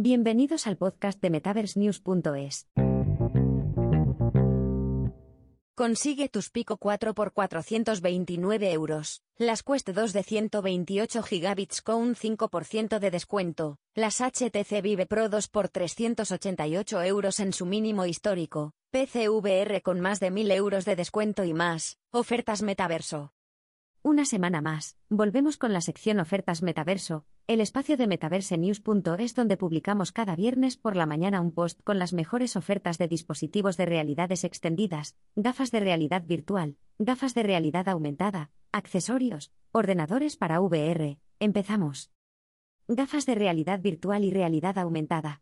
Bienvenidos al podcast de MetaverseNews.es. Consigue tus Pico 4 por 429 euros, las Quest 2 de 128 gigabits con un 5% de descuento, las HTC Vive Pro 2 por 388 euros en su mínimo histórico, PCVR con más de 1000 euros de descuento y más, ofertas metaverso. Una semana más, volvemos con la sección Ofertas Metaverso, el espacio de metaversenews.es donde publicamos cada viernes por la mañana un post con las mejores ofertas de dispositivos de realidades extendidas, gafas de realidad virtual, gafas de realidad aumentada, accesorios, ordenadores para VR. Empezamos. Gafas de realidad virtual y realidad aumentada.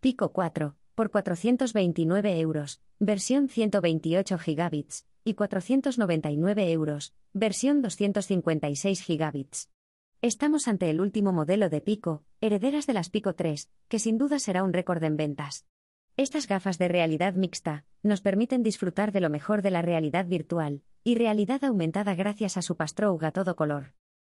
Pico 4, por 429 euros, versión 128 gigabits, y 499 euros, versión 256 gigabits. Estamos ante el último modelo de Pico, herederas de las Pico 3, que sin duda será un récord en ventas. Estas gafas de realidad mixta nos permiten disfrutar de lo mejor de la realidad virtual y realidad aumentada gracias a su Pastroug a todo color.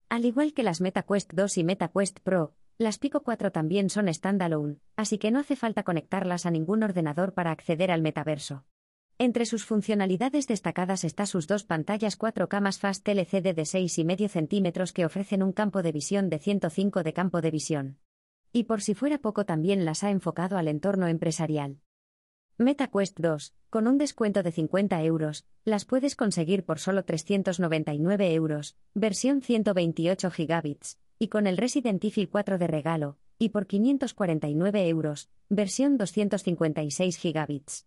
Al igual que las MetaQuest 2 y MetaQuest Pro, las Pico 4 también son standalone, así que no hace falta conectarlas a ningún ordenador para acceder al metaverso. Entre sus funcionalidades destacadas está sus dos pantallas 4K más Fast LCD de 6,5 centímetros que ofrecen un campo de visión de 105 de campo de visión. Y por si fuera poco también las ha enfocado al entorno empresarial. MetaQuest 2, con un descuento de 50 euros, las puedes conseguir por solo 399 euros, versión 128 gigabits, y con el Resident Evil 4 de regalo, y por 549 euros, versión 256 gigabits.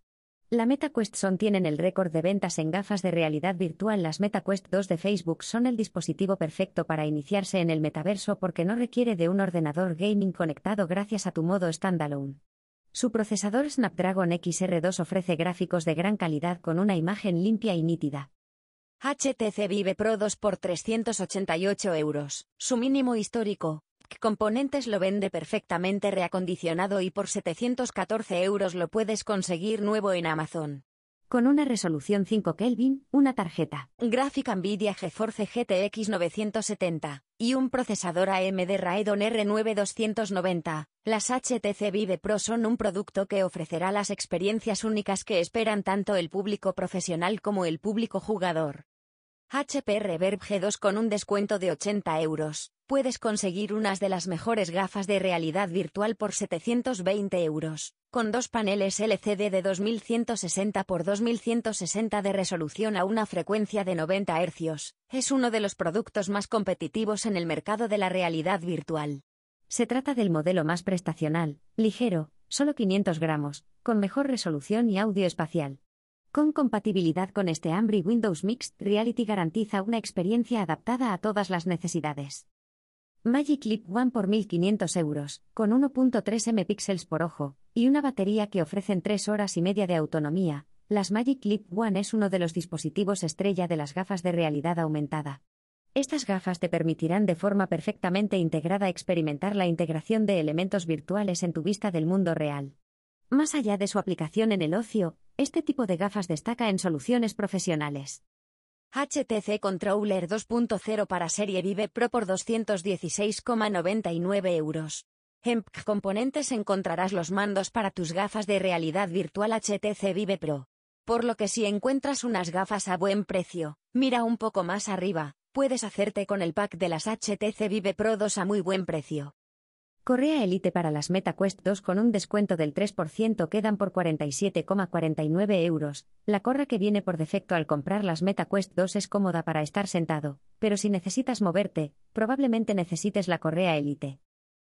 La MetaQuest Son tienen el récord de ventas en gafas de realidad virtual. Las MetaQuest 2 de Facebook son el dispositivo perfecto para iniciarse en el metaverso porque no requiere de un ordenador gaming conectado gracias a tu modo standalone. Su procesador Snapdragon XR2 ofrece gráficos de gran calidad con una imagen limpia y nítida. HTC Vive Pro 2 por 388 euros, su mínimo histórico, Componentes lo vende perfectamente reacondicionado y por 714 euros lo puedes conseguir nuevo en Amazon. Con una resolución 5 Kelvin, una tarjeta. Gráfica Nvidia GeForce GTX 970 y un procesador AMD Radeon R9 290. Las HTC Vive Pro son un producto que ofrecerá las experiencias únicas que esperan tanto el público profesional como el público jugador. HP Reverb G2 con un descuento de 80 euros puedes conseguir unas de las mejores gafas de realidad virtual por 720 euros, con dos paneles LCD de 2160 x 2160 de resolución a una frecuencia de 90 Hz. Es uno de los productos más competitivos en el mercado de la realidad virtual. Se trata del modelo más prestacional, ligero, solo 500 gramos, con mejor resolución y audio espacial. Con compatibilidad con este Ambry Windows Mixed Reality garantiza una experiencia adaptada a todas las necesidades. Magic Leap One por 1.500 euros, con 1.3 MP por ojo, y una batería que ofrecen 3 horas y media de autonomía. Las Magic Leap One es uno de los dispositivos estrella de las gafas de realidad aumentada. Estas gafas te permitirán de forma perfectamente integrada experimentar la integración de elementos virtuales en tu vista del mundo real. Más allá de su aplicación en el ocio, este tipo de gafas destaca en soluciones profesionales. HTC Controller 2.0 para serie Vive Pro por 216,99 euros. En Componentes encontrarás los mandos para tus gafas de realidad virtual HTC Vive Pro. Por lo que si encuentras unas gafas a buen precio, mira un poco más arriba, puedes hacerte con el pack de las HTC Vive Pro 2 a muy buen precio. Correa Elite para las MetaQuest 2 con un descuento del 3% quedan por 47,49 euros. La corra que viene por defecto al comprar las MetaQuest 2 es cómoda para estar sentado, pero si necesitas moverte, probablemente necesites la correa Elite.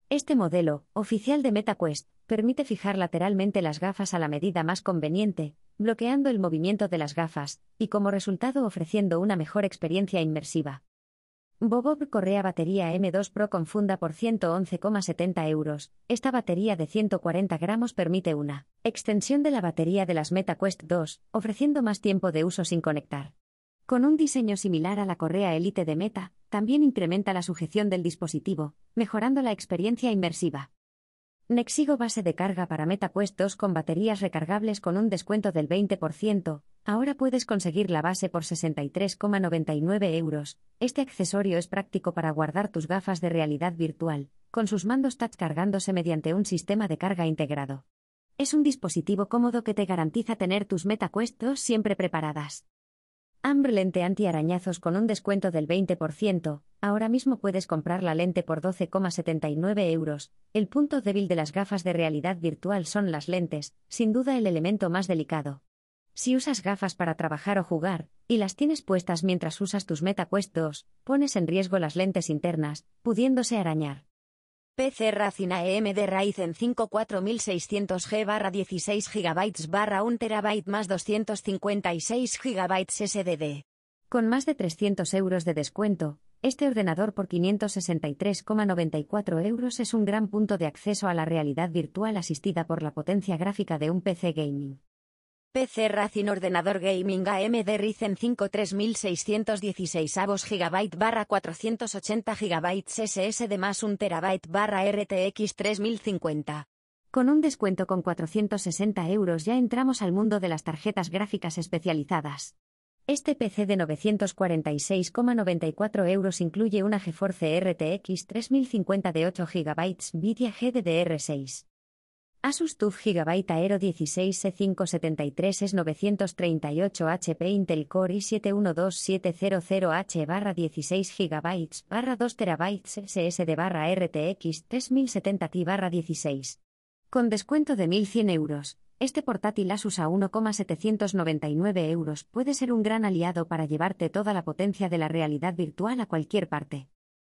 Este modelo, oficial de MetaQuest, permite fijar lateralmente las gafas a la medida más conveniente, bloqueando el movimiento de las gafas, y como resultado ofreciendo una mejor experiencia inmersiva. Bobob Correa Batería M2 Pro con funda por 111,70 euros. Esta batería de 140 gramos permite una extensión de la batería de las MetaQuest 2, ofreciendo más tiempo de uso sin conectar. Con un diseño similar a la correa Elite de Meta, también incrementa la sujeción del dispositivo, mejorando la experiencia inmersiva. Nexigo base de carga para MetaQuest 2 con baterías recargables con un descuento del 20%, Ahora puedes conseguir la base por 63,99 euros. Este accesorio es práctico para guardar tus gafas de realidad virtual, con sus mandos touch cargándose mediante un sistema de carga integrado. Es un dispositivo cómodo que te garantiza tener tus MetaQuest 2 siempre preparadas. Ambre lente anti-arañazos con un descuento del 20%. Ahora mismo puedes comprar la lente por 12,79 euros. El punto débil de las gafas de realidad virtual son las lentes, sin duda el elemento más delicado. Si usas gafas para trabajar o jugar, y las tienes puestas mientras usas tus MetaQuest 2, pones en riesgo las lentes internas, pudiéndose arañar. PC Racina EMD Ryzen 5 4600G barra 16 GB barra 1 TB más 256 GB SSD. Con más de 300 euros de descuento, este ordenador por 563,94 euros es un gran punto de acceso a la realidad virtual asistida por la potencia gráfica de un PC gaming. PC Racing Ordenador Gaming AMD Ryzen 5 3616 avos GB barra 480 GB SSD más 1 TB barra RTX 3050. Con un descuento con 460 euros ya entramos al mundo de las tarjetas gráficas especializadas. Este PC de 946,94 euros incluye una GeForce RTX 3050 de 8 GB Nvidia GDDR6. Asus TUF Gigabyte Aero 16 E573 es 938 HP Intel Core i7-12700H barra 16 GB barra 2 TB SSD barra RTX 3070 Ti barra 16. Con descuento de 1.100 euros, este portátil Asus a 1,799 euros puede ser un gran aliado para llevarte toda la potencia de la realidad virtual a cualquier parte.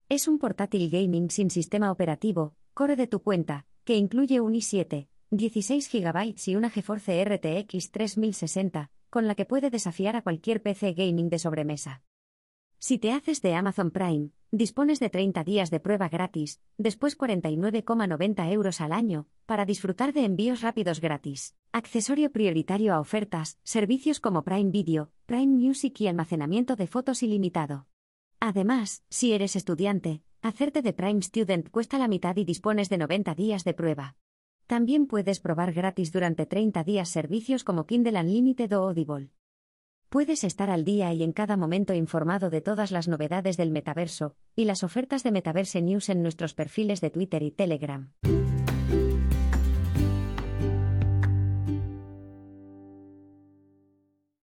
Es un portátil gaming sin sistema operativo, core de tu cuenta, que incluye un i7, 16 GB y una GeForce RTX 3060, con la que puede desafiar a cualquier PC gaming de sobremesa. Si te haces de Amazon Prime, dispones de 30 días de prueba gratis, después 49,90 euros al año, para disfrutar de envíos rápidos gratis, accesorio prioritario a ofertas, servicios como Prime Video, Prime Music y almacenamiento de fotos ilimitado. Además, si eres estudiante, Hacerte de Prime Student cuesta la mitad y dispones de 90 días de prueba. También puedes probar gratis durante 30 días servicios como Kindle Unlimited o Audible. Puedes estar al día y en cada momento informado de todas las novedades del metaverso y las ofertas de Metaverse News en nuestros perfiles de Twitter y Telegram.